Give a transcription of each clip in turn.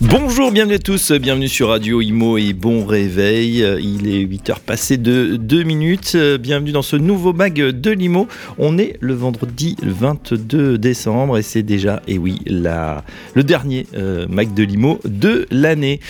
Bonjour, bienvenue à tous, bienvenue sur Radio Imo et bon réveil. Il est 8h passé de 2 minutes. Bienvenue dans ce nouveau mag de l'Imo. On est le vendredi 22 décembre et c'est déjà, et oui, la, le dernier euh, mag de l'Imo de l'année.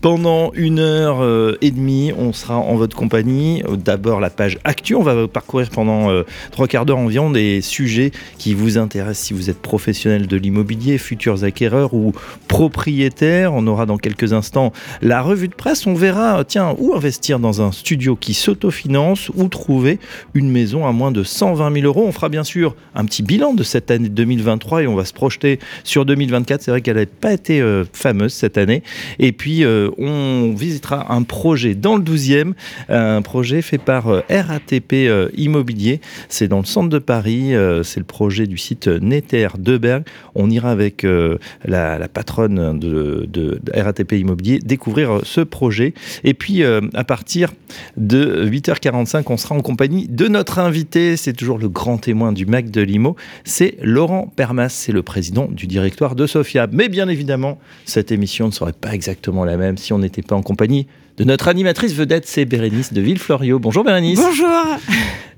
Pendant une heure euh, et demie, on sera en votre compagnie. D'abord la page Actu, on va parcourir pendant euh, trois quarts d'heure environ des sujets qui vous intéressent si vous êtes professionnel de l'immobilier, futurs acquéreurs ou propriétaires on aura dans quelques instants la revue de presse. On verra, tiens, où investir dans un studio qui s'autofinance ou trouver une maison à moins de 120 000 euros. On fera bien sûr un petit bilan de cette année 2023 et on va se projeter sur 2024. C'est vrai qu'elle n'a pas été euh, fameuse cette année. Et puis, euh, on visitera un projet dans le 12e, un projet fait par euh, RATP Immobilier. C'est dans le centre de Paris. c'est le projet du site Netter Deberg. On ira avec la, la patronne de de, RATP Immobilier découvrir euh, ce projet. Et puis, euh, à partir de 8h45, on sera en compagnie de notre invité. C'est toujours le grand témoin du MAC de Limo. C'est Laurent Permas. C'est le président du directoire de Sofia. Mais bien évidemment, cette émission ne serait pas exactement la même si on n'était pas en compagnie de notre animatrice vedette, c'est Bérénice de Villefloriot. Bonjour Bérénice. Bonjour.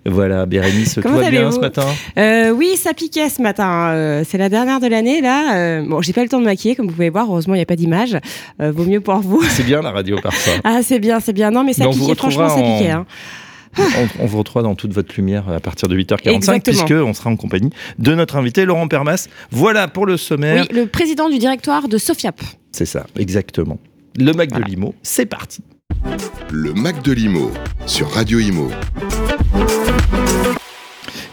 Voilà, Bérénice, tout va bien ce matin euh, Oui, ça piquait ce matin. Euh, c'est la dernière de l'année, là. Euh, bon, j'ai pas le temps de maquiller, comme vous pouvez voir. Heureusement, il n'y a pas d'image. vaut mieux pour vous. C'est bien la radio parfois. ah, c'est bien, c'est bien. Non, mais ça piquait, franchement, ça piquait. Hein. On, vous retrouve dans toute votre lumière à partir de 8h45 puisque on sera en compagnie de notre invité Laurent Permas. Voilà pour le sommaire. Oui, le président du directoire de Sofiap. C'est ça, exactement. Le Mac de Limo, c'est parti. Le Mac de Limo sur Radio Imo.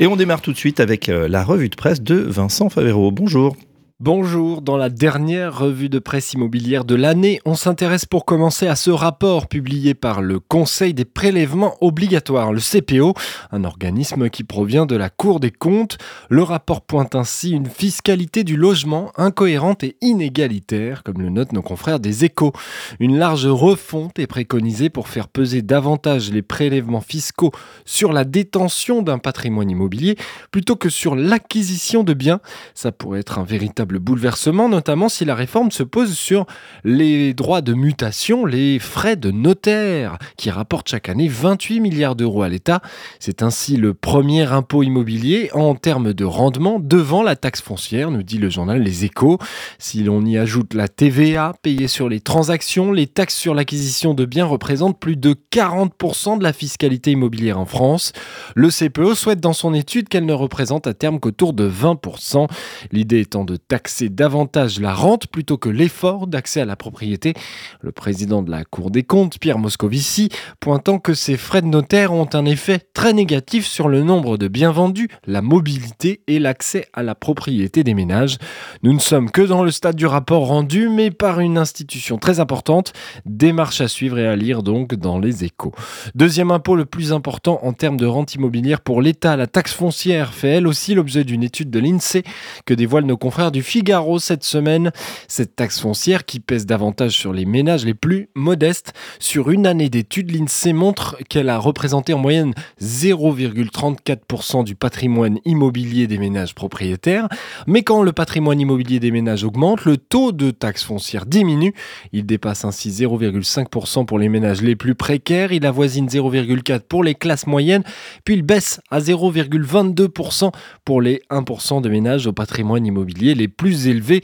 Et on démarre tout de suite avec euh, la revue de presse de Vincent Favero. Bonjour. Bonjour, dans la dernière revue de presse immobilière de l'année, on s'intéresse pour commencer à ce rapport publié par le Conseil des prélèvements obligatoires, le CPO, un organisme qui provient de la Cour des comptes. Le rapport pointe ainsi une fiscalité du logement incohérente et inégalitaire, comme le notent nos confrères des échos. Une large refonte est préconisée pour faire peser davantage les prélèvements fiscaux sur la détention d'un patrimoine immobilier plutôt que sur l'acquisition de biens. Ça pourrait être un véritable bouleversement, notamment si la réforme se pose sur les droits de mutation, les frais de notaire, qui rapportent chaque année 28 milliards d'euros à l'État. C'est ainsi le premier impôt immobilier en termes de rendement devant la taxe foncière, nous dit le journal Les Échos. Si l'on y ajoute la TVA payée sur les transactions, les taxes sur l'acquisition de biens représentent plus de 40% de la fiscalité immobilière en France. Le CPE souhaite dans son étude qu'elle ne représente à terme qu'autour de 20%. L'idée étant de taxer d'accès davantage la rente plutôt que l'effort d'accès à la propriété. Le président de la Cour des comptes, Pierre Moscovici, pointant que ces frais de notaire ont un effet très négatif sur le nombre de biens vendus, la mobilité et l'accès à la propriété des ménages. Nous ne sommes que dans le stade du rapport rendu, mais par une institution très importante. Démarche à suivre et à lire donc dans les échos. Deuxième impôt le plus important en termes de rente immobilière pour l'État, la taxe foncière fait elle aussi l'objet d'une étude de l'INSEE que dévoilent nos confrères du Figaro cette semaine. Cette taxe foncière qui pèse davantage sur les ménages les plus modestes. Sur une année d'études, l'INSEE montre qu'elle a représenté en moyenne 0,34% du patrimoine immobilier des ménages propriétaires. Mais quand le patrimoine immobilier des ménages augmente, le taux de taxe foncière diminue. Il dépasse ainsi 0,5% pour les ménages les plus précaires. Il avoisine 0,4% pour les classes moyennes. Puis il baisse à 0,22% pour les 1% de ménages au patrimoine immobilier les plus élevé.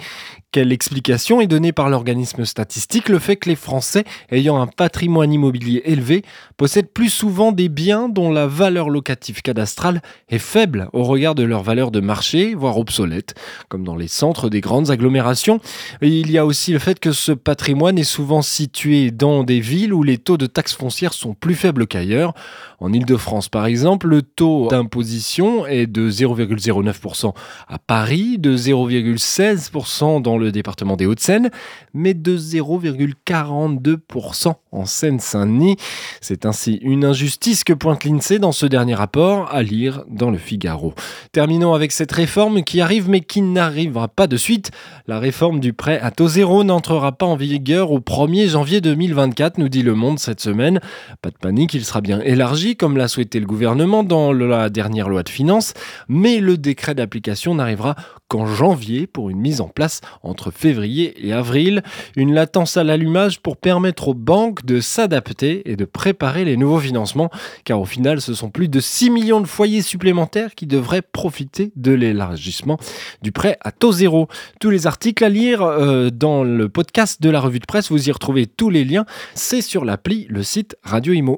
Quelle explication est donnée par l'organisme statistique Le fait que les Français ayant un patrimoine immobilier élevé possèdent plus souvent des biens dont la valeur locative cadastrale est faible au regard de leur valeur de marché, voire obsolète, comme dans les centres des grandes agglomérations. Il y a aussi le fait que ce patrimoine est souvent situé dans des villes où les taux de taxes foncières sont plus faibles qu'ailleurs. En Ile-de-France, par exemple, le taux d'imposition est de 0,09% à Paris, de 0,16% dans le le département des Hauts-de-Seine, mais de 0,42% en Seine-Saint-Denis. C'est ainsi une injustice que pointe l'INSEE dans ce dernier rapport, à lire dans le Figaro. Terminons avec cette réforme qui arrive mais qui n'arrivera pas de suite. La réforme du prêt à taux zéro n'entrera pas en vigueur au 1er janvier 2024, nous dit Le Monde cette semaine. Pas de panique, il sera bien élargi comme l'a souhaité le gouvernement dans la dernière loi de finances, mais le décret d'application n'arrivera qu'en janvier pour une mise en place entre février et avril. Une latence à l'allumage pour permettre aux banques de s'adapter et de préparer les nouveaux financements, car au final, ce sont plus de 6 millions de foyers supplémentaires qui devraient profiter de l'élargissement du prêt à taux zéro. Tous les articles à lire euh, dans le podcast de la revue de presse, vous y retrouvez tous les liens, c'est sur l'appli, le site Radio Imo.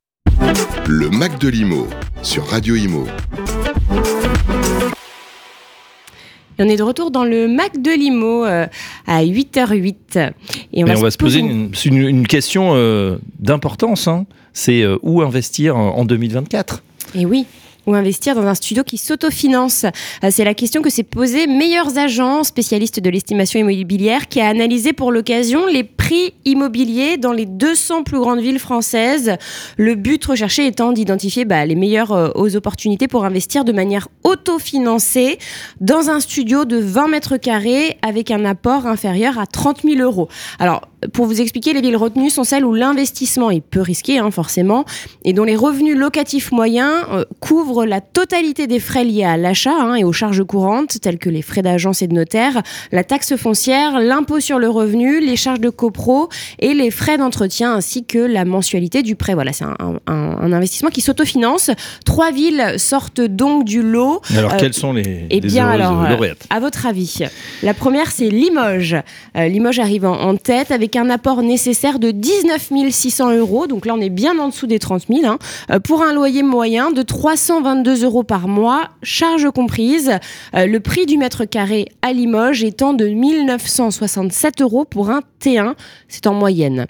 Le Mac de l'Imo sur Radio Imo. On est de retour dans le Mac de Limo euh, à 8h08. Et on, va, se poser une, question euh, d'importance. Hein. C'est euh, où investir en 2024 Et oui ou investir dans un studio qui s'autofinance C'est la question que s'est posée Meilleurs Agents, spécialiste de l'estimation immobilière, qui a analysé pour l'occasion les prix immobiliers dans les 200 plus grandes villes françaises. Le but recherché étant d'identifier bah, les meilleures aux opportunités pour investir de manière autofinancée dans un studio de 20 mètres carrés avec un apport inférieur à 30 000 euros. Alors, pour vous expliquer, les villes retenues sont celles où l'investissement est peu risqué, hein, forcément, et dont les revenus locatifs moyens euh, couvrent la totalité des frais liés à l'achat hein, et aux charges courantes, telles que les frais d'agence et de notaire, la taxe foncière, l'impôt sur le revenu, les charges de copro et les frais d'entretien, ainsi que la mensualité du prêt. Voilà, c'est un, investissement qui s'autofinance. Trois villes sortent donc du lot. Alors, quelles sont les, eh bien, alors, À votre avis, la première, c'est Limoges. Euh, Limoges arrive en, en tête avec avec un apport nécessaire de 19 600 euros. Donc là, on est bien en dessous des 30 000. Hein, euh, pour un loyer moyen de 322 euros par mois, charges comprises. Euh, le prix du mètre carré à Limoges étant de 1967 euros pour un T1. C'est en moyenne.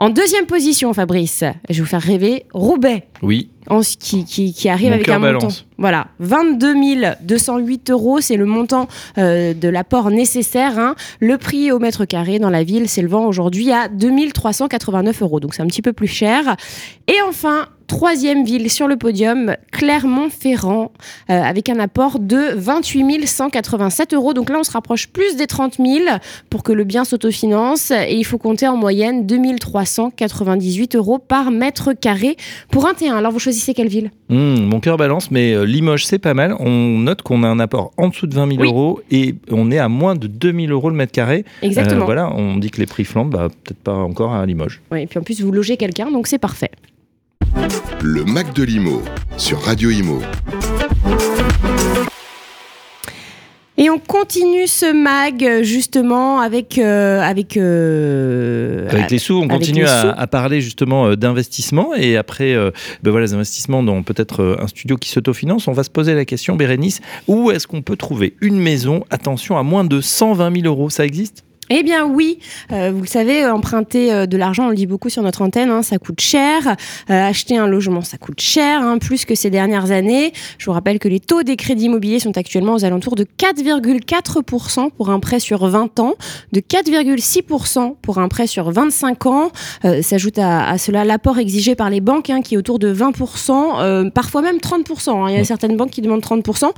En deuxième position, Fabrice, je vais vous faire rêver, Roubaix. Oui. qui, qui, arrive avec un montant. Voilà, 22 208 euros, c'est le montant euh, de l'apport nécessaire. Hein. Le prix au mètre carré dans la ville s'élevant aujourd'hui à 2389 euros, donc c'est un petit peu plus cher. Et enfin, troisième ville sur le podium, Clermont-Ferrand, euh, avec un apport de 28 187 euros. Donc là, on se rapproche plus des 30 000 pour que le bien s'autofinance. Et il faut compter en moyenne 2398 euros par mètre carré pour un T1. Alors, vous choisissez quelle ville? Hmm, Mon cœur balance, mais euh, Limoges, c'est pas mal. On note qu'on a un apport en dessous de 20 000 euros et on est à moins de 2 000 euros le mètre carré. Exactement. Euh, voilà, on dit que les prix flambent, bah, peut-être pas encore à Limoges. Oui, et puis en plus, vous logez quelqu'un, donc c'est parfait. Le Mac de l'Imo sur Radio Imo. Et on continue ce mag justement avec euh, avec euh, avec les sous. On continue à, parler justement euh, d'investissement et après ben voilà les investissements dans peut-être un studio qui s'autofinance. On va se poser la question, Bérénice, où est-ce qu'on peut trouver une maison Attention à moins de 120 000 euros, ça existe? Eh bien oui, euh, vous le savez, emprunter euh, de l'argent, on le dit beaucoup sur notre antenne, hein, ça coûte cher. Euh, acheter un logement, ça coûte cher, hein, plus que ces dernières années. Je vous rappelle que les taux des crédits immobiliers sont actuellement aux alentours de 4,4% pour un prêt sur 20 ans, de 4,6% pour un prêt sur 25 ans. S'ajoute à, cela l'apport exigé par les banques, hein, qui est autour de 20%, parfois même 30%. Il y a certaines banques qui demandent 30%.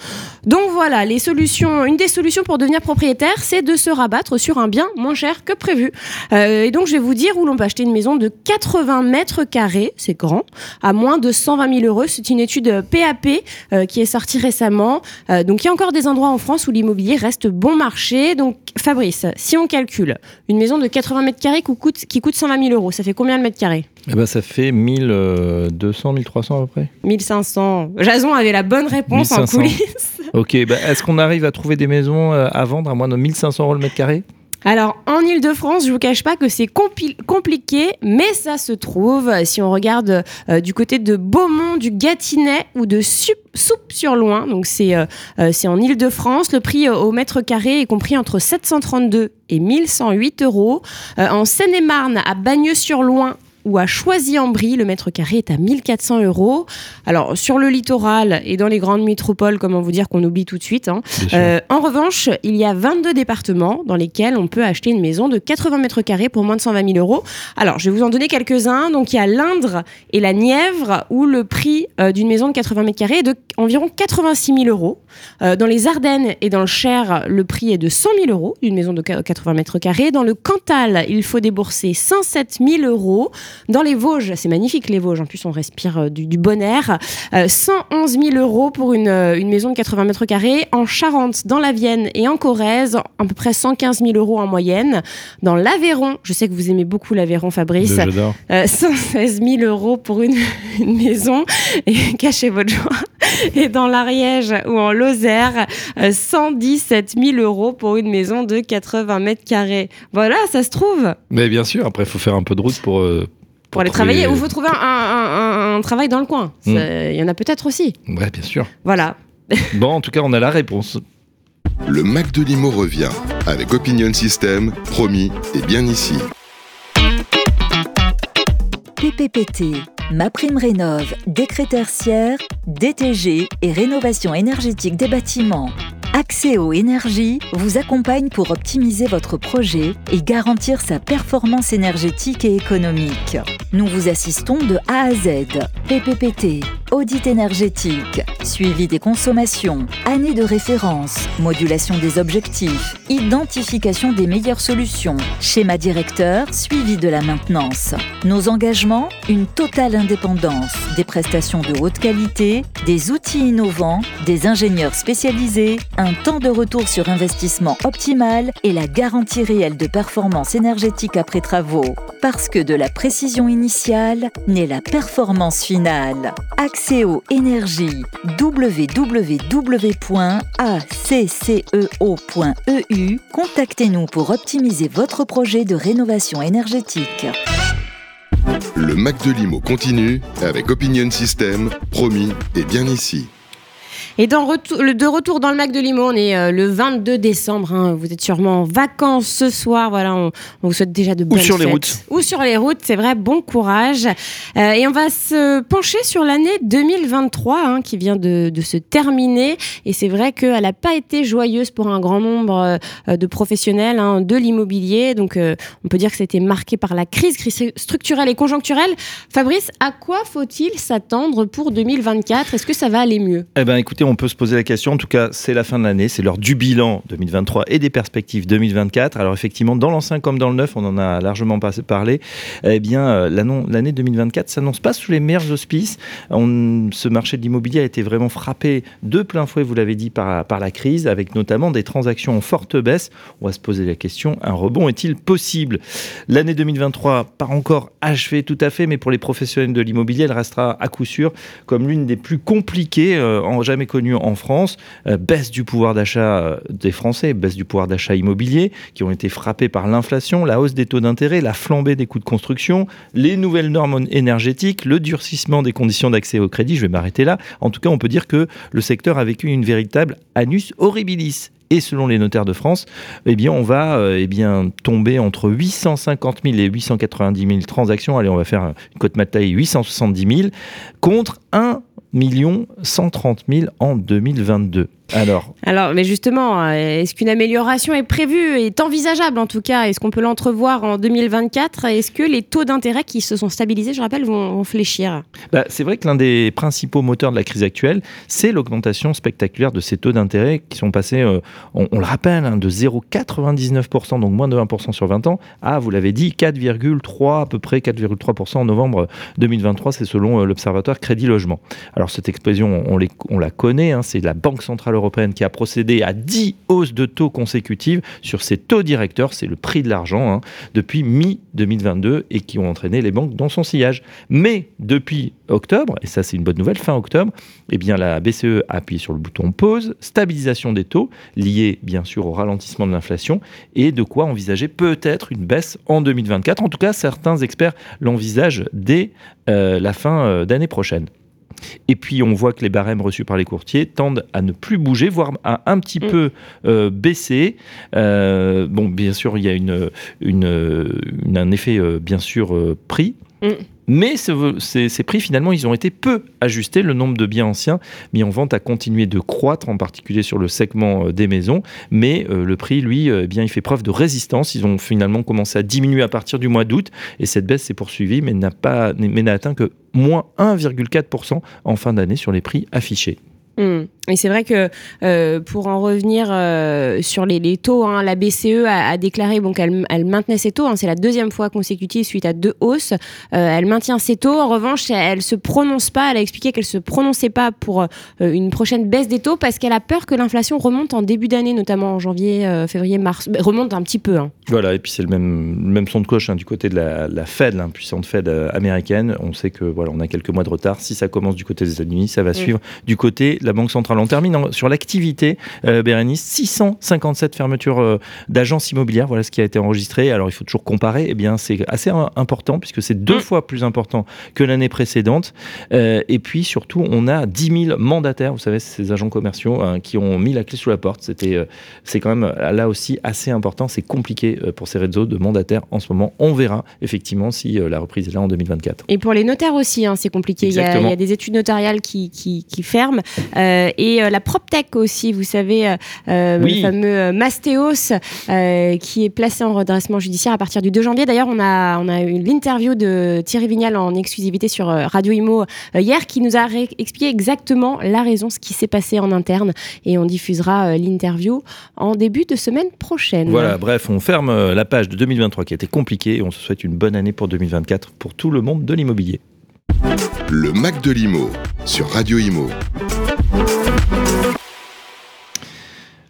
Donc voilà, les solutions, une des solutions pour devenir propriétaire, c'est de se rabattre sur un bien moins cher que prévu. Euh, et donc, je vais vous dire où l'on peut acheter une maison de 80 mètres carrés, c'est grand, à moins de 120 000 euros. C'est une étude PAP euh, qui est sortie récemment. Euh, donc, il y a encore des endroits en France où l'immobilier reste bon marché. Donc, Fabrice, si on calcule une maison de 80 mètres carrés qui coûte, qui coûte 120 000 euros, ça fait combien de mètres carrés eh ben, ça fait 1200, 1300 à peu près. 1500. Jason avait la bonne réponse en coulisses. Ok, bah, est-ce qu'on arrive à trouver des maisons à vendre à moins de 1500 euros le mètre carré? Alors, en Ile-de-France, je vous cache pas que c'est compliqué, mais ça se trouve. Si on regarde euh, du côté de Beaumont, du Gâtinais ou de Soupe-sur-Loing, donc c'est euh, euh, en Ile-de-France, le prix au mètre carré est compris entre 732 et 1108 euros. en Seine-et-Marne, à Bagneux-sur-Loing, ou à Choisy-en-Brie, le mètre carré est à 1400 euros. Alors, sur le littoral et dans les grandes métropoles, comment vous dire qu'on oublie tout de suite. hein. Euh, en revanche, il y a 22 départements dans lesquels on peut acheter une maison de 80 mètres carrés pour moins de 120 000 euros. Alors, je vais vous en donner quelques-uns. Donc, il y a l'Indre et la Nièvre où le prix euh, d'une maison de 80 mètres carrés est de environ 86 000 euros. Euh, dans les Ardennes et dans le Cher, le prix est de 100 000 euros d'une maison de 80 mètres carrés. Dans le Cantal, il faut débourser 107 000 euros. Dans les Vosges, c'est magnifique les Vosges, en plus on respire euh, du, du bon air, euh, 111 000 euros pour une, euh, une maison de 80 mètres carrés. En Charente, dans la Vienne et en Corrèze, à peu près 115 000 euros en moyenne. Dans l'Aveyron, je sais que vous aimez beaucoup l'Aveyron Fabrice, J'adore. euh, 116 000 euros pour une, une maison, et cachez votre joie. Et dans l'Ariège ou en Lozère, euh, 117 000 euros pour une maison de 80 mètres carrés. Voilà, ça se trouve Mais bien sûr, après, il faut faire un peu de route pour. euh, pour aller travailler. Ou faut trouver un, un- un- un travail dans le coin. Mm. Ça- Il y en a peut-être aussi. Ouais, bien sûr. Voilà. Bon, en tout cas, on a la réponse. Le Mac de Limo revient avec Opinion System, promis et bien ici. PPPT, Ma Prime Rénov, décret tertiaire, DTG et rénovation énergétique des bâtiments. Accès aux énergies vous accompagne pour optimiser votre projet et garantir sa performance énergétique et économique. Nous vous assistons de A à Z. PPPT, audit énergétique, suivi des consommations, année de référence, modulation des objectifs, identification des meilleures solutions, schéma directeur, suivi de la maintenance. Nos engagements, une totale indépendance, des prestations de haute qualité, des outils innovants, des ingénieurs spécialisés, un temps de retour sur investissement optimal et la garantie réelle de performance énergétique après travaux. Parce que de la précision initiale naît la performance finale. Axéo Énergie www.acceo.eu Contactez-nous pour optimiser votre projet de rénovation énergétique. Le Mac de Limo continue avec Opinion System, promis et bien ici. Et dans de retour dans le Mac de Limo, on est euh, le 22 décembre. hein. Vous êtes sûrement en vacances ce soir. Voilà, on, on vous souhaite déjà de bonnes sur les routes. Ou sur les routes, c'est vrai. Bon courage. Euh, et on va se pencher sur l'année 2023 hein, qui vient de, de se terminer. Et c'est vrai qu'elle n'a pas été joyeuse pour un grand nombre euh, de professionnels hein, de l'immobilier. Donc, on peut dire que c'était marqué par la crise, crise structurelle et conjoncturelle. Fabrice, à quoi faut-il s'attendre pour 2024 Est-ce que ça va aller mieux? Eh ben, écoutez, on peut se poser la question. En tout cas, c'est la fin de l'année, c'est l'heure du bilan 2023 et des perspectives 2024. Alors effectivement, dans l'ancien comme dans le neuf, on en a largement parlé. Eh bien, euh, l'année 2024 s'annonce pas sous les meilleurs auspices. On- ce marché de l'immobilier a été vraiment frappé de plein fouet, vous l'avez dit, par, la crise, avec notamment des transactions en forte baisse. On va se poser la question un rebond est-il possible? L'année 2023, pas encore achevée tout à fait, mais pour les professionnels de l'immobilier, elle restera à coup sûr comme l'une des plus compliquées euh, en jamais connues en France. Euh, baisse du pouvoir d'achat euh, des Français, baisse du pouvoir d'achat immobilier, qui ont été frappés par l'inflation, la hausse des taux d'intérêt, la flambée des coûts de construction, les nouvelles normes énergétiques, le durcissement des conditions d'accès au crédit. Je vais m'arrêter là. En tout cas, on peut dire que le secteur a vécu une véritable annus horribilis. Et selon les notaires de France, eh bien, on va euh, eh bien, tomber entre 850 000 et 890 000 transactions. Allez, on va faire une cote Maltaï 870 000 contre 1 million 130 000 en 2022. Alors, Alors, mais justement, euh, est-ce qu'une amélioration est prévue, est envisageable en tout cas? Est-ce qu'on peut l'entrevoir en 2024 Est-ce que les taux d'intérêt qui se sont stabilisés, je rappelle, vont, vont fléchir? Bah, c'est vrai que l'un des principaux moteurs de la crise actuelle, c'est l'augmentation spectaculaire de ces taux d'intérêt qui sont passés, euh, on, on le rappelle, hein, de 0,99%, donc moins de 1% sur 20 ans, à, vous l'avez dit, 4,3, à peu près 4,3% en novembre 2023, c'est selon euh, l'Observatoire Crédit Logement. Alors cette explosion, on la connaît, hein, c'est la Banque Centrale Qui a procédé à 10 hausses de taux consécutives sur ses taux directeurs, c'est le prix de l'argent, hein, depuis mi-2022 et qui ont entraîné les banques dans son sillage. Mais depuis octobre, et ça c'est une bonne nouvelle, fin octobre, eh bien la BCE a appuyé sur le bouton pause, stabilisation des taux, liée bien sûr au ralentissement de l'inflation, et de quoi envisager peut-être une baisse en 2024. En tout cas, certains experts l'envisagent dès euh, la fin euh, d'année prochaine. Et puis on voit que les barèmes reçus par les courtiers tendent à ne plus bouger, voire à un petit Mm. peu euh, baisser. Euh, bon, bien sûr, il y a une, une, une- un effet euh, bien sûr prix. Mm. Mais ce- ces, prix, finalement, ils ont été peu ajustés. Le nombre de biens anciens mis en vente a continué de croître, en particulier sur le segment euh, des maisons. Mais euh, le prix, lui, euh, eh bien, il fait preuve de résistance. Ils ont finalement commencé à diminuer à partir du mois d'août. Et cette baisse s'est poursuivie, mais n'a pas, mais n'a atteint que moins 1,4% en fin d'année sur les prix affichés. Mm. Et c'est vrai que euh, pour en revenir euh, sur les, les taux, hein, la BCE a, a déclaré bon, qu'elle elle maintenait ses taux. hein, c'est la deuxième fois consécutive suite à deux hausses. Euh, elle maintient ses taux. En revanche, elle, elle se prononce pas. Elle a expliqué qu'elle se prononçait pas pour une prochaine baisse des taux parce qu'elle a peur que l'inflation remonte en début d'année, notamment en janvier, février, mars. Bah, remonte un petit peu. hein. Voilà, et puis c'est le même, le même son de cloche du côté de la, la Fed, la puissante Fed américaine. On sait que voilà, on a quelques mois de retard. Si ça commence du côté des États-Unis, ça va suivre du côté de la Banque centrale. On termine en- sur l'activité, euh, Bérénice, 657 fermetures euh, d'agences immobilières. Voilà ce qui a été enregistré. Alors il faut toujours comparer. Eh bien, c'est assez important puisque c'est deux Mm. fois plus important que l'année précédente. Euh, et puis surtout, on a 10 000 mandataires. Vous savez, ces agents commerciaux hein, qui ont mis la clé sous la porte. C'était euh, c'est quand même là aussi assez important. C'est compliqué pour ces réseaux de mandataires en ce moment. On verra effectivement si la reprise est là en 2024. Et pour les notaires aussi, hein, c'est compliqué. Il y, a, Exactement. il y a des études notariales qui, qui, qui ferment. Euh, et euh, la PropTech aussi, vous savez, euh, euh, Oui. le fameux Mastéos, euh, qui est placé en redressement judiciaire à partir du 2 janvier. D'ailleurs, on a, on a eu l'interview de Thierry Vignal en exclusivité sur Radio Imo hier, qui nous a expliqué exactement la raison, ce qui s'est passé en interne. Et on diffusera euh, l'interview en début de semaine prochaine. Voilà, bref, on ferme la page de 2023 qui a été compliquée et on se souhaite une bonne année pour 2024 pour tout le monde de l'immobilier. Le Mac de l'Imo sur Radio Imo.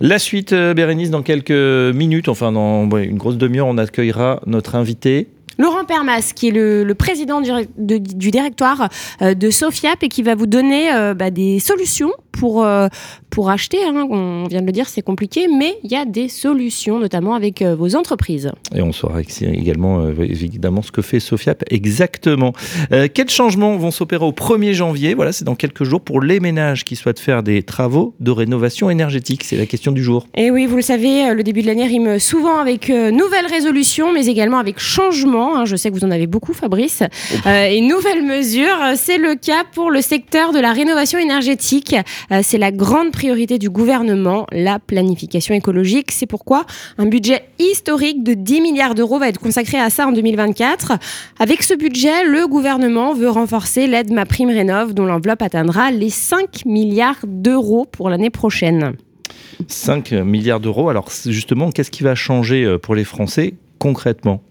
La suite, euh, Bérénice, dans quelques minutes, enfin dans une grosse demi-heure, on accueillera notre invité. Laurent Permas, qui est le, président du, de- du directoire euh, de Sofiap et qui va vous donner euh, bah, des solutions pour, euh, pour acheter. hein. On vient de le dire, c'est compliqué, mais il y a des solutions, notamment avec euh, vos entreprises. Et on saura également, euh, évidemment, ce que fait Sofiap exactement. Quels changements vont s'opérer au 1er janvier? Voilà, c'est dans quelques jours pour les ménages qui souhaitent faire des travaux de rénovation énergétique. C'est la question du jour. Et oui, vous le savez, le début de l'année rime souvent avec nouvelles résolutions, mais également avec changements. hein. Je sais que vous en avez beaucoup, Fabrice. Euh, et nouvelles mesures, c'est le cas pour le secteur de la rénovation énergétique. Euh, c'est la grande priorité du gouvernement, la planification écologique. C'est pourquoi un budget historique de 10 milliards d'euros va être consacré à ça en 2024. Avec ce budget, le gouvernement veut renforcer l'aide Ma Prime Rénov, dont l'enveloppe atteindra les 5 milliards d'euros pour l'année prochaine. 5 milliards d'euros. Alors justement, qu'est-ce qui va changer euh, pour les Français concrètement?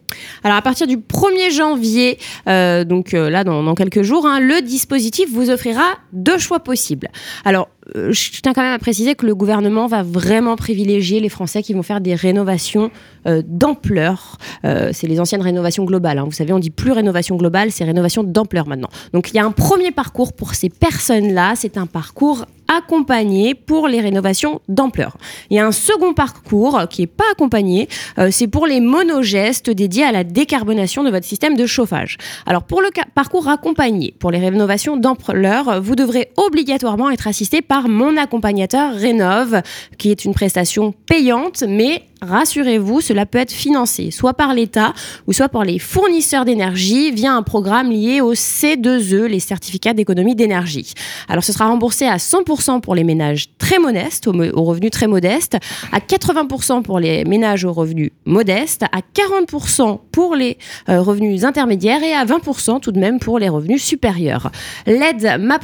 Alors à partir du 1er janvier, euh, donc euh, là dans, quelques jours, hein, le dispositif vous offrira deux choix possibles. Alors je tiens quand même à préciser que le gouvernement va vraiment privilégier les Français qui vont faire des rénovations euh, d'ampleur. Euh, c'est les anciennes rénovations globales. hein. Vous savez, on dit plus rénovation globale, c'est rénovation d'ampleur maintenant. Donc il y a un premier parcours pour ces personnes-là. C'est un parcours accompagné pour les rénovations d'ampleur. Il y a un second parcours qui n'est pas accompagné, euh, c'est pour les monogestes dédiés à la décarbonation de votre système de chauffage. Alors pour le parcours accompagné, pour les rénovations d'ampleur, vous devrez obligatoirement être assisté par mon accompagnateur Rénov, qui est une prestation payante, mais rassurez-vous, cela peut être financé soit par l'État ou soit par les fournisseurs d'énergie via un programme lié au C2E, les certificats d'économie d'énergie. Alors ce sera remboursé à 100% pour les ménages très modestes, aux, revenus très modestes, à 80% pour les ménages aux revenus modestes, à 40% pour les euh, revenus intermédiaires et à 20% tout de même pour les revenus supérieurs. L'aide Ma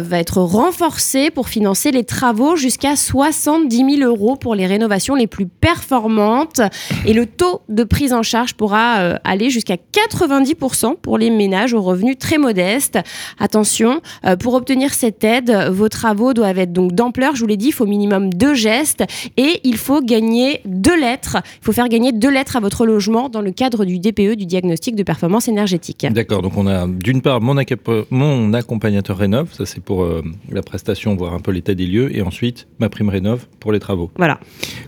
va être renforcée pour financer les travaux jusqu'à 70 000 euros pour les rénovations les plus performantes et le taux de prise en charge pourra euh, aller jusqu'à 90% pour les ménages aux revenus très modestes. Attention, euh, pour obtenir cette aide, vos travaux doivent être donc d'ampleur. Je vous l'ai dit, il faut au minimum deux gestes et il faut gagner deux lettres. Il faut faire gagner deux lettres à votre logement dans le cadre du DPE, du diagnostic de performance énergétique. D'accord, donc on a d'une part mon, accompagnateur Rénov, ça c'est pour euh, la prestation, voir un peu l'état des lieux, et ensuite ma prime Rénov pour les travaux. Voilà.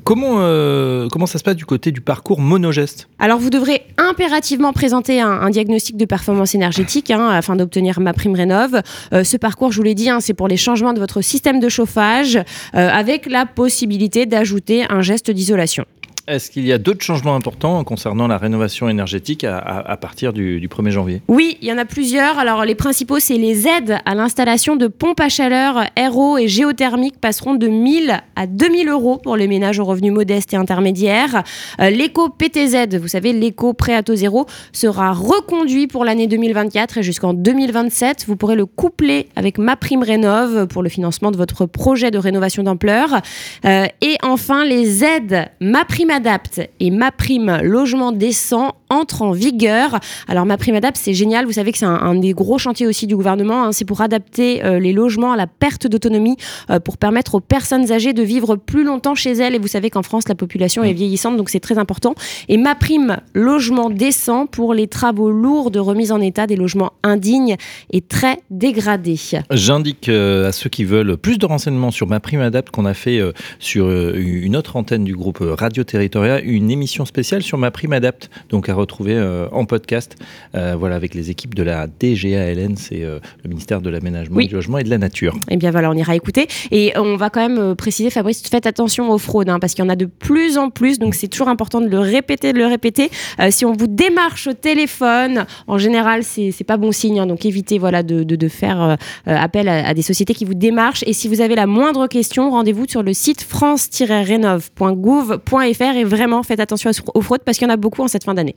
Comment, euh, comment ça se passe du côté du parcours monogeste Alors vous devrez impérativement présenter un, diagnostic de performance énergétique hein, afin d'obtenir ma prime rénov. Euh, ce parcours, je vous l'ai dit, hein, c'est pour les changements de votre système de chauffage euh, avec la possibilité d'ajouter un geste d'isolation. Est-ce qu'il y a d'autres changements importants concernant la rénovation énergétique à, partir du, du 1er janvier? Oui, il y en a plusieurs. Alors les principaux, c'est les aides à l'installation de pompes à chaleur RO et géothermiques passeront de 1000 à 2000 euros pour les ménages aux revenus modestes et intermédiaires. Euh, L'éco PTZ, vous savez, l'éco prêt à taux zéro, sera reconduit pour l'année 2024 et jusqu'en 2027. Vous pourrez le coupler avec ma prime rénov pour le financement de votre projet de rénovation d'ampleur. Euh, et enfin, les aides ma prime adapte et ma prime logement décent entrent en vigueur. Alors ma prime adapte, c'est génial. Vous savez que c'est un, un des gros chantiers aussi du gouvernement. hein. C'est pour adapter euh, les logements à la perte d'autonomie, euh, pour permettre aux personnes âgées de vivre plus longtemps chez elles. Et vous savez qu'en France, la population est vieillissante, donc c'est très important. Et ma prime logement décent pour les travaux lourds de remise en état des logements indignes et très dégradés. J'indique euh, à ceux qui veulent plus de renseignements sur ma prime adapt qu'on a fait sur une autre antenne du groupe Radio Territoria, une émission spéciale sur ma prime adapt, donc à retrouver euh, en podcast, euh, voilà avec les équipes de la DGALN, c'est euh, le ministère de l'aménagement, Oui. du logement et de la nature. Eh bien voilà, on ira écouter. Et on va quand même préciser, Fabrice, faites attention aux fraudes, hein, parce qu'il y en a de plus en plus, donc c'est toujours important de le répéter, de le répéter. Si on vous démarche au téléphone, en général, c'est pas bon signe, hein, donc évitez voilà, de, de- de faire appel à, à des sociétés qui vous démarchent. Et si vous avez la moindre question, rendez-vous sur le site france-rénov.gouv.fr et vraiment faites attention aux fraudes, parce qu'il y en a beaucoup en cette fin d'année.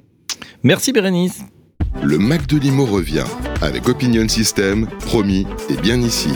Merci Bérénice. Le Mac de Limo revient avec Opinion System, promis et bien ici.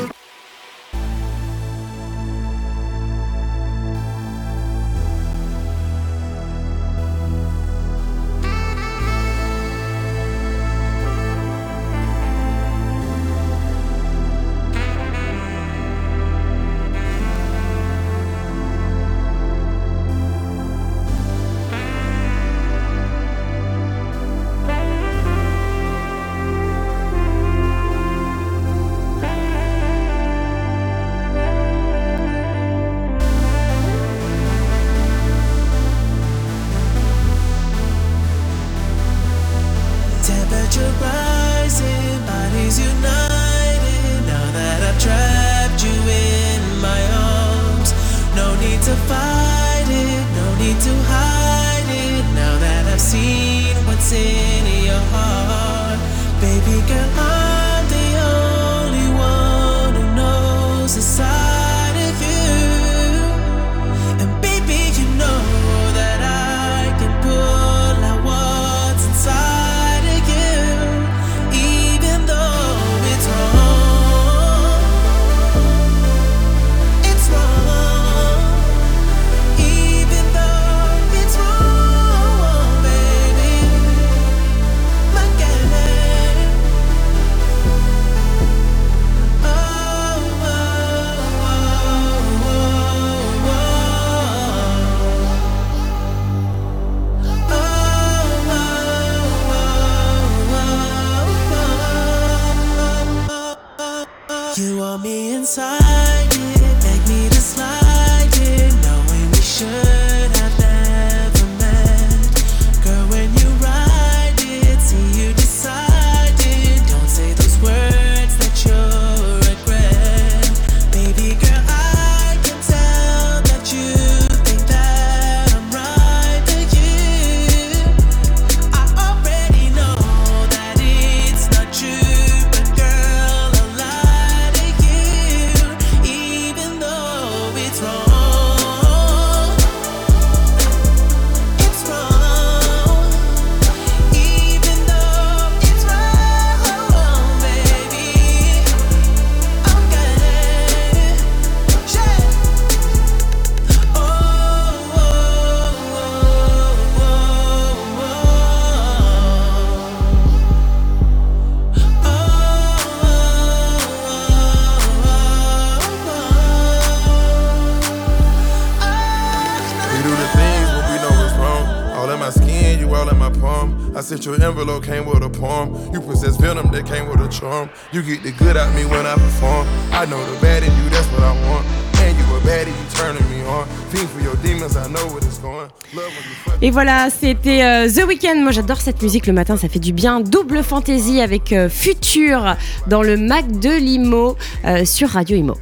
Palm. I sent your envelope, came with a poem. You possess venom that came with a charm. You get the good out me when I perform. I know the bad in you, that's what I want. And you a baddie, you turning me on. Fiend for your demons, I know what it's going. Love when you fuck. Et voilà, c'était euh, The Weeknd. Moi, j'adore cette musique le matin, ça fait du bien. Double fantaisie avec euh, Futur dans le Mac de Limo euh, sur Radio Imo.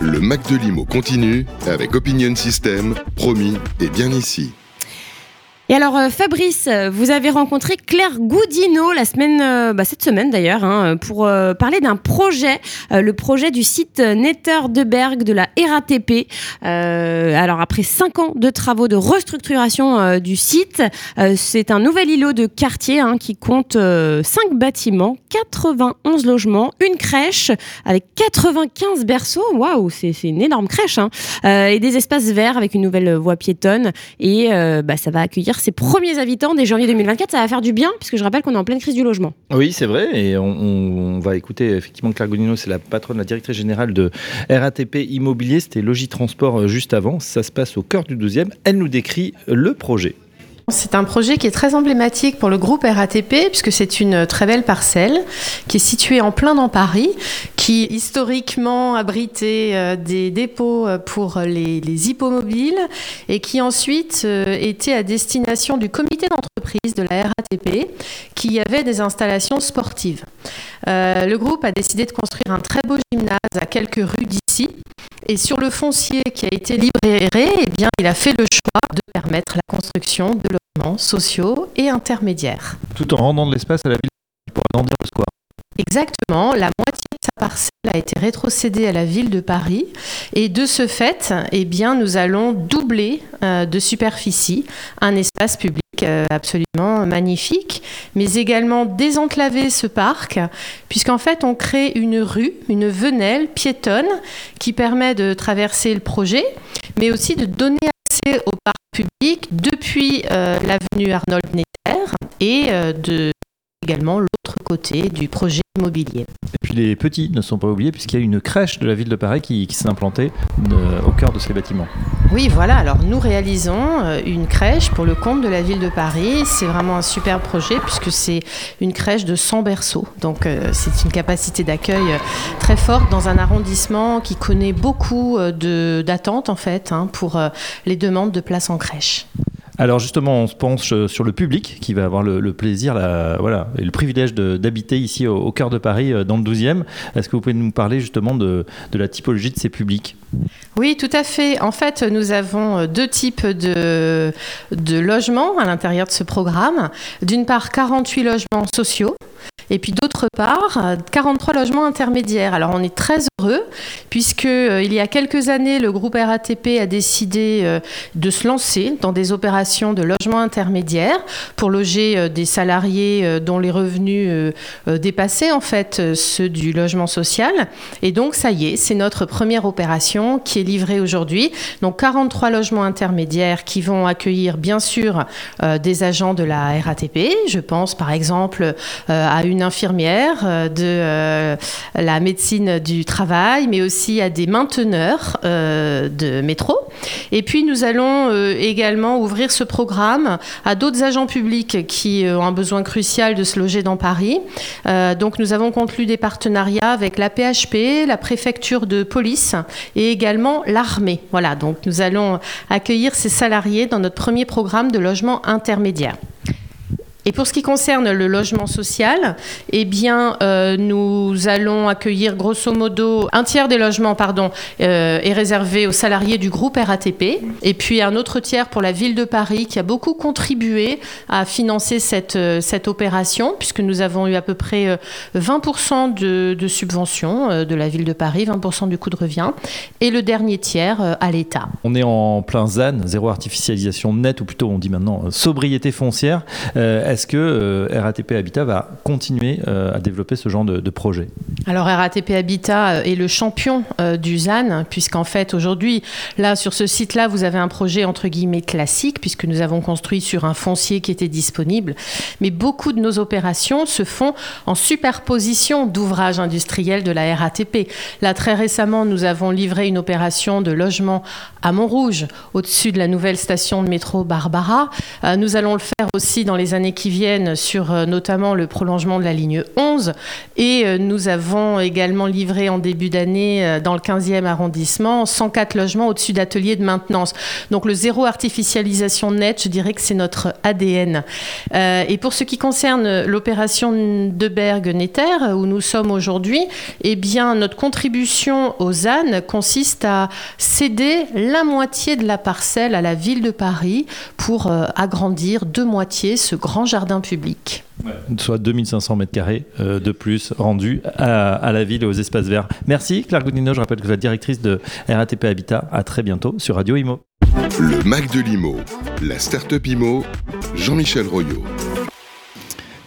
Le Mac de Limo continue avec Opinion System, promis et bien ici. Et alors euh, Fabrice, vous avez rencontré Claire Goudino la semaine, euh, bah, cette semaine d'ailleurs, hein, pour euh, parler d'un projet, euh, le projet du site Netterdeberg de la RATP. Euh, alors après cinq ans de travaux de restructuration euh, du site, c'est un nouvel îlot de quartier hein, qui compte cinq bâtiments, 91 logements, une crèche avec 95 berceaux. Waouh, c'est une énorme crèche. Hein. Et des espaces verts avec une nouvelle voie piétonne. Et bah, ça va accueillir ses premiers habitants dès janvier 2024. Ça va faire du bien, puisque je rappelle qu'on est en pleine crise du logement. Oui, c'est vrai. Et on, va écouter effectivement Claire Godino, c'est la patronne, la directrice générale de RATP Immobilier. C'était Logis Transport euh, juste avant. Ça se passe au cœur du 12e. Elle nous décrit le projet. C'est un projet qui est très emblématique pour le groupe RATP, puisque c'est une très belle parcelle qui est située en plein dans Paris, qui historiquement abritait euh, des dépôts euh, pour les, les hippomobiles et qui ensuite euh, était à destination du comité d'entreprise de la RATP, qui avait des installations sportives. Le groupe a décidé de construire un très beau gymnase à quelques rues d'ici. Et sur le foncier qui a été libéré, eh bien, il a fait le choix de permettre la construction de logements sociaux et intermédiaires. Tout en rendant de l'espace à la ville pour agrandir le square. Exactement, la sa parcelle a été rétrocédée à la ville de Paris. Et de ce fait, eh bien, nous allons doubler euh, de superficie un espace public euh, absolument magnifique, mais également désenclaver ce parc, puisqu'en fait on crée une rue, une venelle piétonne qui permet de traverser le projet, mais aussi de donner accès au parc public depuis euh, l'avenue Arnold Netter et de également côté du projet immobilier. Et puis les petits ne sont pas oubliés puisqu'il y a une crèche de la ville de Paris qui, qui s'est implantée euh, au cœur de ces bâtiments. Oui, voilà. Alors, nous réalisons euh, une crèche pour le compte de la ville de Paris. C'est vraiment un super projet puisque c'est une crèche de 100 berceaux. Donc, euh, c'est une capacité d'accueil très forte dans un arrondissement qui connaît beaucoup de- d'attentes, en fait, hein, pour euh, les demandes de places en crèche. Alors justement, on se penche euh, sur le public qui va avoir le, plaisir la, voilà, et le privilège d'habiter ici au, cœur de Paris, euh, dans le 12e. Est-ce que vous pouvez nous parler justement de, la typologie de ces publics? Oui, tout à fait. En fait, nous avons euh, deux types de, de logements à l'intérieur de ce programme. D'une part, 48 logements sociaux. Et puis d'autre part, euh, 43 logements intermédiaires. Alors on est très heureux puisque euh, il y a quelques années, le groupe RATP a décidé euh, de se lancer dans des opérations de logement intermédiaire pour loger euh, des salariés dont les revenus dépassaient en fait ceux du logement social. Et donc ça y est, c'est notre première opération qui est livrée aujourd'hui. Donc 43 logements intermédiaires qui vont accueillir bien sûr des agents de la RATP. Je pense par exemple à une infirmière euh, de euh, la médecine du travail, mais aussi à des mainteneurs euh, de métro. Et puis nous allons également ouvrir ce programme à d'autres agents publics qui ont un besoin crucial de se loger dans Paris. Donc nous avons conclu des partenariats avec la PHP, la préfecture de police et également l'armée. Voilà, donc nous allons accueillir ces salariés dans notre premier programme de logement intermédiaire. Et pour ce qui concerne le logement social, eh bien, euh, nous allons accueillir grosso modo un tiers des logements, pardon, euh, est réservé aux salariés du groupe RATP, et puis un autre tiers pour la ville de Paris qui a beaucoup contribué à financer cette, euh, cette opération, puisque nous avons eu à peu près euh, 20% de, de subventions de la ville de Paris, 20% du coût de revient, et le dernier tiers à l'État. On est en plein ZAN, zéro artificialisation nette, ou plutôt on dit maintenant sobriété foncière. Est-ce que euh, RATP Habitat va continuer euh, à développer ce genre de, projet? Alors RATP Habitat euh, est le champion du ZAN, puisqu'en fait aujourd'hui, là sur ce site-là, vous avez un projet entre guillemets classique, puisque nous avons construit sur un foncier qui était disponible. Mais beaucoup de nos opérations se font en superposition d'ouvrages industriels de la RATP. Là très récemment, nous avons livré une opération de logement à Montrouge, au-dessus de la nouvelle station de métro Barbara. Nous allons le faire aussi dans les années qui viennent sur euh, notamment le prolongement de la ligne 11. Et euh, nous avons également livré en début d'année euh, dans le 15e arrondissement 104 logements au-dessus d'ateliers de maintenance. Donc le zéro artificialisation nette, je dirais que c'est notre ADN. Et pour ce qui concerne l'opération de Berg-Netter, où nous sommes aujourd'hui, eh bien notre contribution aux ZAN consiste à céder la moitié de la parcelle à la ville de Paris pour agrandir de moitié ce grand jardin public. Soit 2500 mètres carrés euh, de plus rendus à, à la ville et aux espaces verts. Merci Claire Godino, je rappelle que vous êtes directrice de RATP Habitat. À très bientôt sur Radio Imo. Le Mac de l'IMO, la start-up IMO, Jean-Michel Royot.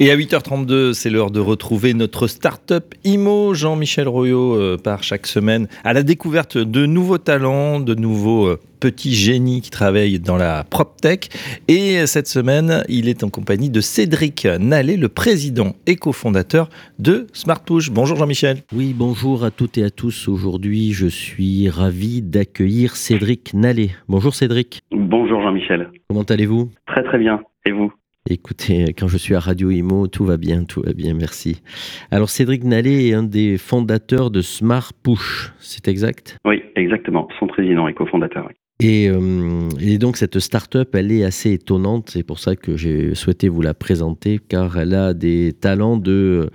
Et à 8h32, c'est l'heure de retrouver notre start-up IMO. Jean-Michel Royot euh, part chaque semaine à la découverte de nouveaux talents, de nouveaux euh, petits génies qui travaillent dans la PropTech. Et cette semaine, il est en compagnie de Cédric Nallet, le président et cofondateur de SmartPush. Bonjour Jean-Michel. Oui, bonjour à toutes et à tous. Aujourd'hui, je suis ravi d'accueillir Cédric Nallet. Bonjour Cédric. Bonjour Jean-Michel. Comment allez-vous? Très très bien. Et vous? Écoutez, quand je suis à Radio Imo, tout va bien, tout va bien, merci. Alors Cédric Nallet est un des fondateurs de Smart Push, c'est exact? Oui, exactement. Son président et cofondateur. Euh, et donc cette start-up, elle est assez étonnante, c'est pour ça que j'ai souhaité vous la présenter, car elle a des talents de,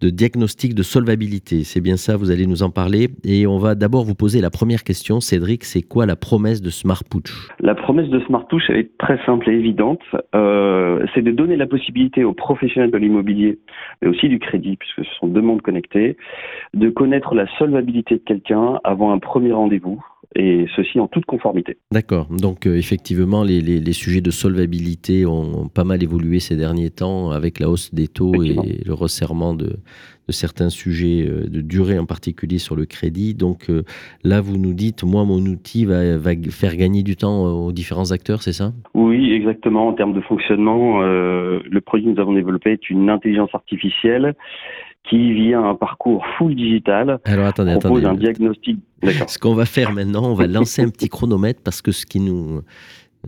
diagnostic de solvabilité. C'est bien ça, vous allez nous en parler. Et on va d'abord vous poser la première question, Cédric, c'est quoi la promesse de Smart Push La promesse de Smart Touch elle est très simple et évidente. Euh, c'est de donner la possibilité aux professionnels de l'immobilier, mais aussi du crédit, puisque ce sont deux mondes connectés, de connaître la solvabilité de quelqu'un avant un premier rendez-vous, et ceci en toute conformité. D'accord. Donc euh, effectivement, les, les- les sujets de solvabilité ont pas mal évolué ces derniers temps avec la hausse des taux et le resserrement de, de certains sujets euh, de durée en particulier sur le crédit. Donc euh, là, vous nous dites, moi, mon outil va, va faire gagner du temps aux différents acteurs, c'est ça? Oui, exactement. En termes de fonctionnement, le produit que nous avons développé est une intelligence artificielle qui, via un parcours full digital, Alors attendez, propose attendez. un diagnostic. Ce qu'on va faire maintenant, on va lancer un petit chronomètre parce que ce qui nous,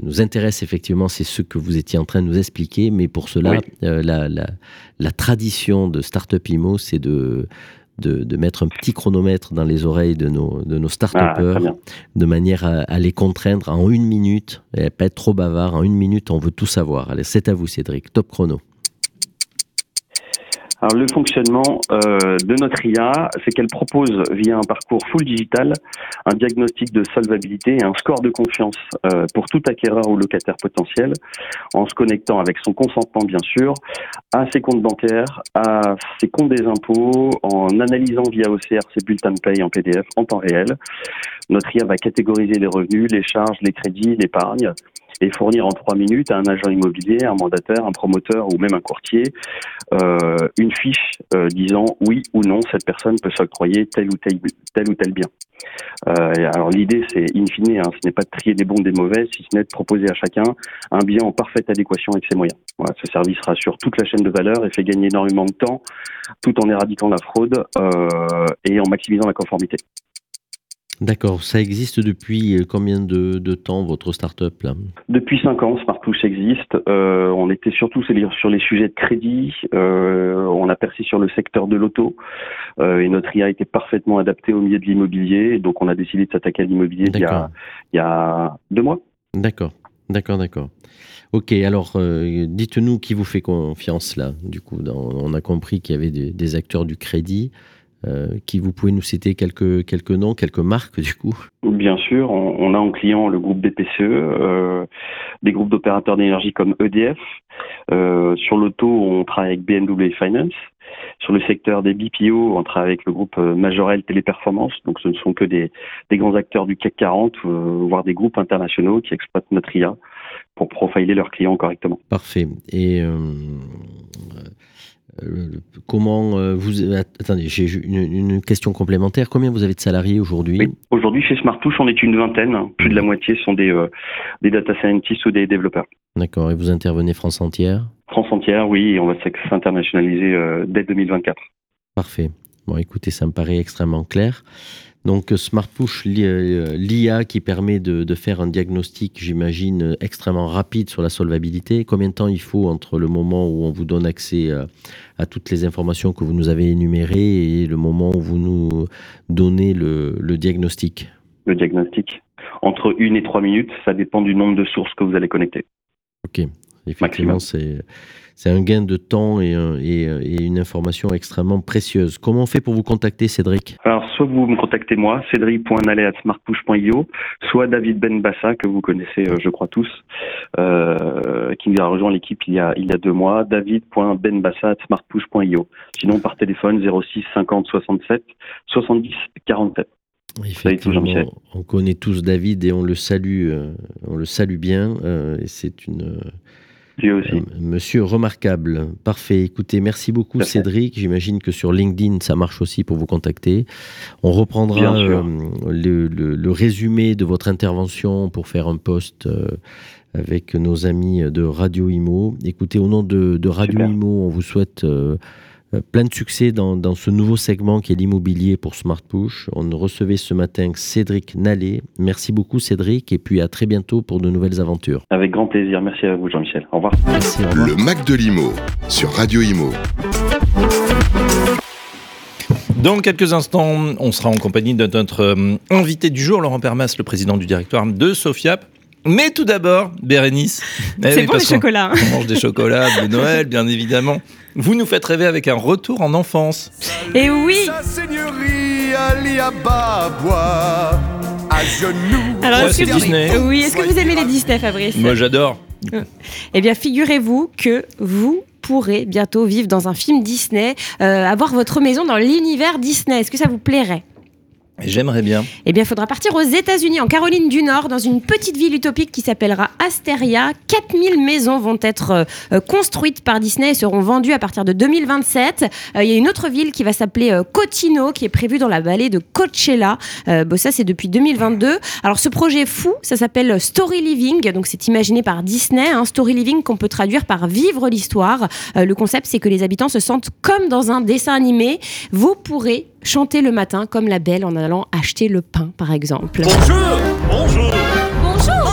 nous intéresse effectivement, c'est ce que vous étiez en train de nous expliquer. Mais pour cela, Oui. euh, la, la, la tradition de Startup Imo, c'est de, de, de mettre un petit chronomètre dans les oreilles de nos, de nos Ah, très bien. de manière à, à les contraindre en une minute et à pas être trop bavard. En une minute, on veut tout savoir. Allez, c'est à vous, Cédric. Top chrono. Alors le fonctionnement euh, de notre IA, c'est qu'elle propose via un parcours full digital un diagnostic de solvabilité et un score de confiance euh, pour tout acquéreur ou locataire potentiel, en se connectant avec son consentement bien sûr à ses comptes bancaires, à ses comptes des impôts, en analysant via OCR ses bulletins de paye en PDF en temps réel. Notre IA va catégoriser les revenus, les charges, les crédits, l'épargne et fournir en trois minutes à un agent immobilier, un mandataire, un promoteur ou même un courtier euh, une fiche euh, disant oui ou non cette personne peut s'octroyer tel ou tel, tel ou tel bien. Euh, alors l'idée c'est in fine, hein, ce n'est pas de trier des bons des mauvais, si ce n'est de proposer à chacun un bien en parfaite adéquation avec ses moyens. Voilà, ce service rassure toute la chaîne de valeur et fait gagner énormément de temps tout en éradiquant la fraude euh, et en maximisant la conformité. D'accord. Ça existe depuis euh, combien de, de temps, votre start-up là? Depuis cinq ans, Smartpush existe. Euh, on était surtout sur les, sujets de crédit. Euh, on a percé sur le secteur de l'auto. Euh, et notre IA était parfaitement adaptée au milieu de l'immobilier. Donc, on a décidé de s'attaquer à l'immobilier il, y a- D'accord. il y a deux mois. D'accord, d'accord, d'accord. Ok, alors dites-nous qui vous fait confiance là. Du coup, on a compris qu'il y avait des, des acteurs du crédit. Euh, qui vous pouvez nous citer quelques, quelques noms, quelques marques du coup Bien sûr, on, on a en client le groupe BPCE, euh, des groupes d'opérateurs d'énergie comme EDF. Euh, sur l'auto, on travaille avec BMW Finance. Sur le secteur des BPO, on travaille avec le groupe euh, Majorel Téléperformance. Donc, ce ne sont que des, des grands acteurs du CAC 40, euh, voire des groupes internationaux qui exploitent notre IA pour profiler leurs clients correctement. Parfait. Et euh, euh, comment vous attendez J'ai une, une question complémentaire. Combien vous avez de salariés aujourd'hui? Oui. Aujourd'hui, chez Smartouche, on est une vingtaine. Plus de la moitié sont des, des data scientists ou des développeurs. D'accord. Et vous intervenez France entière? France entière, oui, et on va s'internationaliser euh, dès 2024. Parfait. Bon, écoutez, ça me paraît extrêmement clair. Donc Smart Push, li- euh, l'IA qui permet de, de faire un diagnostic, j'imagine, euh, extrêmement rapide sur la solvabilité. Combien de temps il faut entre le moment où on vous donne accès euh, à toutes les informations que vous nous avez énumérées et le moment où vous nous donnez le, le diagnostic? Le diagnostic. Entre une et trois minutes, ça dépend du nombre de sources que vous allez connecter. Ok, effectivement, c'est un gain de temps et, un- et, et une information extrêmement précieuse. Comment on fait pour vous contacter, Cédric? Alors, soit vous me contactez moi, cédric.nalé@smartpush.io, soit David Benbassa, que vous connaissez, euh, je crois tous, euh, qui a rejoint l'équipe il y a, il y a deux mois, david.benbassa@smartpush.io. Sinon, par téléphone, 06 50 67 70 47. Effectivement, on connaît tous David et on le salue, euh, on le salue bien. euh, et c'est une Dieu aussi. un monsieur remarquable. Parfait. Écoutez, merci beaucoup Cédric. J'imagine que sur LinkedIn ça marche aussi pour vous contacter. On reprendra euh, le, le- le résumé de votre intervention pour faire un post. euh, avec nos amis de Radio Imo. Écoutez, au nom de, de Radio Super. Imo, on vous souhaite euh, euh, plein de succès dans, dans ce nouveau segment qui est l'immobilier pour Smart Push. On recevait ce matin Cédric Nallet. Merci beaucoup Cédric et puis à très bientôt pour de nouvelles aventures. Avec grand plaisir. Merci à vous, Jean-Michel. Au revoir. Merci, au revoir. Le Mac de l'Imo sur Radio Imo. Dans quelques instants, on sera en compagnie de notre euh, invité du jour, Laurent Permas, le président du directoire de Sofiap. Mais tout d'abord, Bérénice. Eh C'est oui, bon les chocolats. hein. On mange des chocolats de Noël, bien évidemment. Vous nous faites rêver avec un retour en enfance. Et oui Sa seigneurie Ali Ababa, à genoux. Alors, Ouais, est-ce que Disney. Oui, est-ce que vous aimez les Disney, Fabrice Moi, j'adore. Eh bien, figurez-vous que vous pourrez bientôt vivre dans un film Disney, euh, avoir votre maison dans l'univers Disney. Est-ce que ça vous plairait? J'aimerais bien. Eh bien, il faudra partir aux États-Unis, en Caroline du Nord, dans une petite ville utopique qui s'appellera Asteria. 4000 maisons vont être euh, construites par Disney et seront vendues à partir de 2027. Euh, Il y a une autre ville qui va s'appeler euh, Cotino, qui est prévue dans la vallée de Coachella. Euh, bon, ça, c'est depuis 2022. Alors, ce projet fou, ça s'appelle Story Living. Donc, c'est imaginé par Disney. hein. Story Living qu'on peut traduire par vivre l'histoire. Le concept, c'est que les habitants se sentent comme dans un dessin animé. Vous pourrez chanter le matin comme la belle en allant acheter le pain, par exemple. Bonjour, bonjour.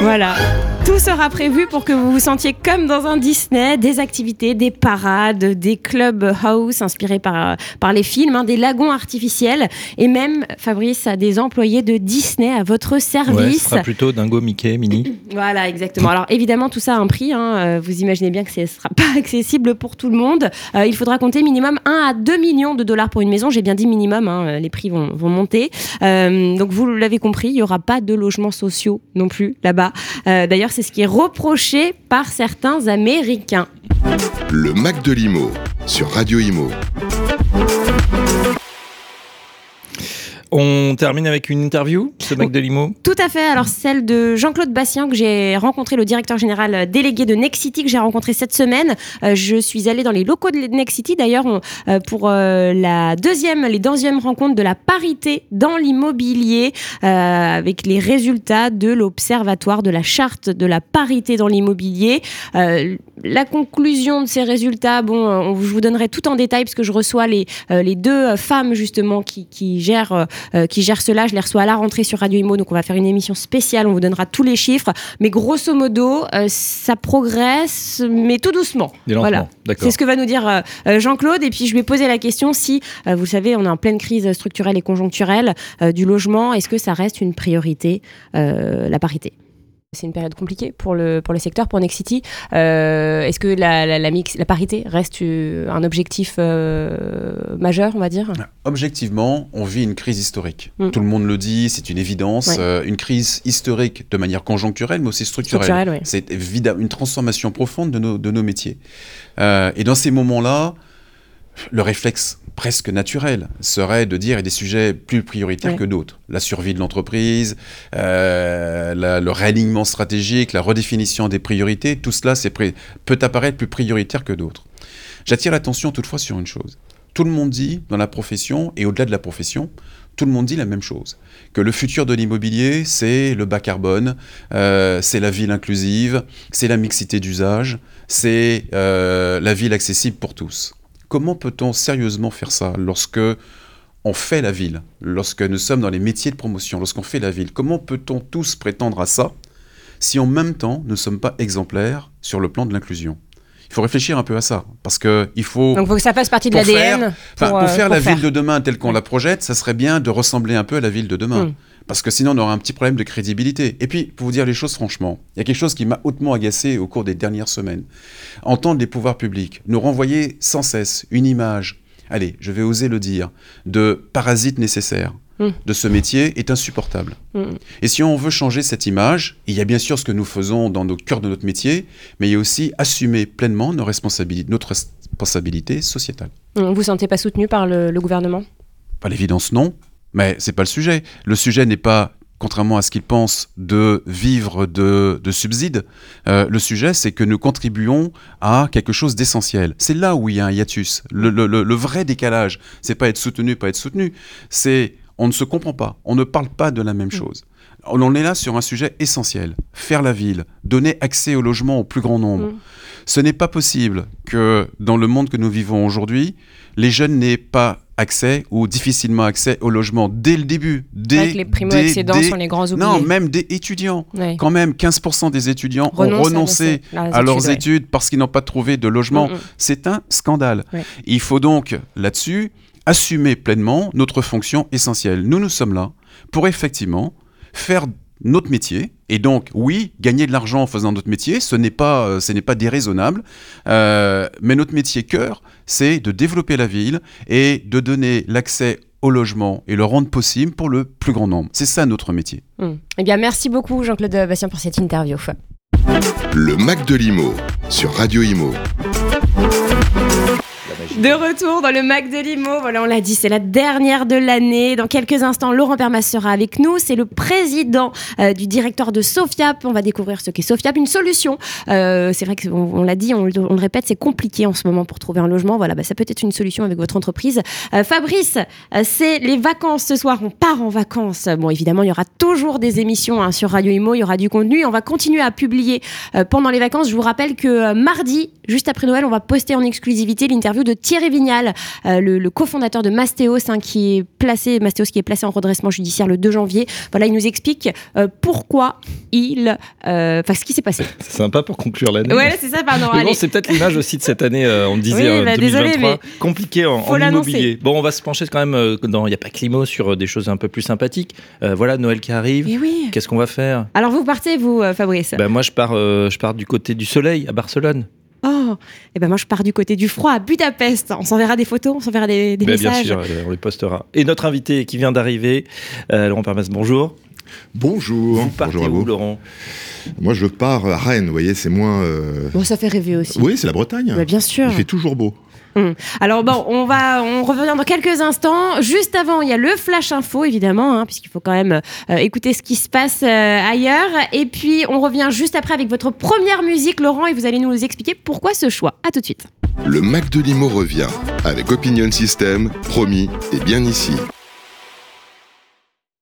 Voilà. Tout sera prévu pour que vous vous sentiez comme dans un Disney, des activités, des parades, des club house inspirés par, par les films, hein, des lagons artificiels et même, Fabrice, a des employés de Disney à votre Ouais, ce service. sera plutôt Dingo, Mickey, Minnie. Voilà, exactement. Alors évidemment, tout ça a un prix. hein. Euh, Vous imaginez bien que ce ne sera pas accessible pour tout le monde. Euh, il faudra compter minimum 1 à 2 millions de dollars pour une maison. J'ai bien dit minimum, hein, les prix vont, vont monter. Euh, donc vous l'avez compris, il n'y aura pas de logements sociaux non plus là-bas. Euh, D'ailleurs, c'est ce qui est reproché par certains Américains. Le Mac de l'Imo sur Radio Imo. On termine avec une interview, ce mec de Limo. Tout à fait. Alors, celle de Jean-Claude Bastien, que j'ai rencontré, le directeur général euh, délégué de Nexity, que j'ai rencontré cette semaine. Euh, je suis allée dans les locaux de Nexity, d'ailleurs, euh, pour la deuxième, les deuxièmes rencontres de la parité dans l'immobilier, avec les résultats de l'Observatoire de la charte de la parité dans l'immobilier. La conclusion de ces résultats, bon, euh, on- je vous donnerai tout en détail, parce que je reçois les, euh, les deux euh, femmes, justement, qui, qui gèrent euh, qui gère cela. Je les reçois à la rentrée sur Radio Imo, donc on va faire une émission spéciale. On vous donnera tous les chiffres, mais grosso modo, euh, ça progresse, mais tout doucement. Voilà. C'est ce que va nous dire Jean-Claude. Et puis je lui ai posé la question si, vous le savez, on est en pleine crise structurelle et conjoncturelle du logement. Est-ce que ça reste une priorité, euh, la parité? C'est une période compliquée pour le, pour le secteur, pour Nexity. Euh, Est-ce que la, la, la, mix, la parité reste euh, un objectif euh, majeur, on va dire? Objectivement, on vit une crise historique. Mm. Tout le monde le dit, c'est une évidence. Ouais. Euh, une crise historique de manière conjoncturelle, mais aussi structurelle. Ouais. C'est évidemment une transformation profonde de nos, de nos métiers. Et dans ces moments-là, le réflexe presque naturel serait de dire des sujets plus prioritaires Ouais. que d'autres. La survie de l'entreprise, euh, la- le réalignement stratégique, la redéfinition des priorités, tout cela peut apparaître plus prioritaire que d'autres. J'attire l'attention toutefois sur une chose. Tout le monde dit dans la profession et au-delà de la profession, tout le monde dit la même chose. Que le futur de l'immobilier, c'est le bas carbone, euh, c'est la ville inclusive, c'est la mixité d'usage, c'est euh, la ville accessible pour tous. Comment peut-on sérieusement faire ça lorsque on fait la ville, lorsque nous sommes dans les métiers de promotion, lorsqu'on fait la ville, comment peut-on tous prétendre à ça si en même temps nous ne sommes pas exemplaires sur le plan de l'inclusion? Il faut réfléchir un peu à ça, parce que il faut. Donc, il faut que ça fasse partie de pour l'ADN. faire- pour, euh, faire pour la ville de demain telle qu'on la projette, ça serait bien de ressembler un peu à la ville de demain. Mm. Parce que sinon, on aura un petit problème de crédibilité. Et puis, pour vous dire les choses franchement, il y a quelque chose qui m'a hautement agacé au cours des dernières semaines. Entendre les pouvoirs publics nous renvoyer sans cesse une image, allez, je vais oser le dire, de parasite nécessaire Mm. de ce métier est insupportable. Mm. Et si on veut changer cette image, il y a bien sûr ce que nous faisons dans nos cœurs de notre métier, mais il y a aussi assumer pleinement nos responsabilités, notre responsabilité sociétale. Vous vous sentez pas soutenu par le, le gouvernement? À l'évidence, non. Mais c'est pas le sujet. Le sujet n'est pas, contrairement à ce qu'ils pensent, de vivre de, de subsides. Euh, le sujet, c'est que nous contribuons à quelque chose d'essentiel. C'est là où il y a un hiatus. Le, le- le- vrai décalage, c'est pas être soutenu, pas être soutenu. C'est on ne se comprend pas. On ne parle pas de la même chose. On en est là sur un sujet essentiel. Faire la ville, donner accès au logement au plus grand nombre. Mm. Ce n'est pas possible que dans le monde que nous vivons aujourd'hui, les jeunes n'aient pas accès ou difficilement accès au logement dès le début. Dès, Avec les primo-accédants dès- sont les grands oubliés. Non, même des étudiants. Quand même, 15% des étudiants ont renoncé à leurs études, ouais. études parce qu'ils n'ont pas trouvé de logement. Mm, mm. C'est un scandale. Il faut donc, là-dessus, assumer pleinement notre fonction essentielle. Nous, nous sommes là pour effectivement faire notre métier. Et donc, oui, gagner de l'argent en faisant notre métier, ce n'est pas, euh, ce n'est pas déraisonnable. Euh, mais notre métier cœur, c'est de développer la ville et de donner l'accès au logement et le rendre possible pour le plus grand nombre. C'est ça notre métier. Mm. Eh bien, merci beaucoup Jean-Claude Bastien pour cette interview. Le Mac de l'Imo sur Radio Imo. De retour dans le Mac de voilà, on l'a dit, c'est la dernière de l'année. Dans quelques instants, Laurent Permas sera avec nous. C'est le président euh, du directeur de Sofiap. On va découvrir ce qu'est Sofiap, une solution. Euh, c'est vrai qu'on on l'a dit, on, le- répète, c'est compliqué en ce moment pour trouver un logement. Voilà, bah, ça peut être une solution avec votre entreprise. Euh, Fabrice, euh, c'est les vacances ce soir. On part en vacances. Bon, évidemment, il y aura toujours des émissions hein, sur Radio Imo. Il y aura du contenu. On va continuer à publier pendant les vacances. Je vous rappelle que mardi, juste après Noël, on va poster en exclusivité l'interview de Thierry Vignal, euh, le, le cofondateur de Mastéos, hein, qui est placé, Mastéos qui est placé en redressement judiciaire le 2 janvier. Voilà, il nous explique euh, pourquoi il, euh, enfin, ce qui s'est passé. C'est sympa pour conclure l'année. Ouais, c'est ça, pardon. Mais allez. bon, c'est peut-être l'image aussi de cette année, euh, on disait, Oui, euh, bah, 2023, désolé, mais compliqué en, immobilier. Bon, on va se pencher quand même euh, dans Il n'y a pas Climo sur euh, des choses un peu plus sympathiques. Euh, voilà, Noël qui arrive. Eh oui. Qu'est-ce qu'on va faire? Alors vous partez, vous, euh, Fabrice? Ben, Moi, je pars, euh, je pars du côté du soleil, à Barcelone. Oh, et ben moi je pars du côté du froid à Budapest. On s'enverra des photos, on s'enverra des, des Ben, bien messages. sûr, euh, on les postera. Et notre invité qui vient d'arriver, euh, Laurent Parmas, bonjour. Bonjour. Vous partez Bonjour à où, vous. Laurent? Moi, je pars à Rennes, vous voyez, c'est moins. euh, Bon, ça fait rêver aussi. Oui, c'est la Bretagne. Bah, bien sûr. Il fait toujours beau. Hum. Alors bon, on va, on revient dans quelques instants. Juste avant, il y a le flash info évidemment, hein, puisqu'il faut quand même euh, écouter ce qui se passe euh, ailleurs. Et puis on revient juste après avec votre première musique, Laurent, et vous allez nous expliquer pourquoi ce choix. À tout de suite. Le Mac de l'Imo revient avec Opinion System, promis et bien ici.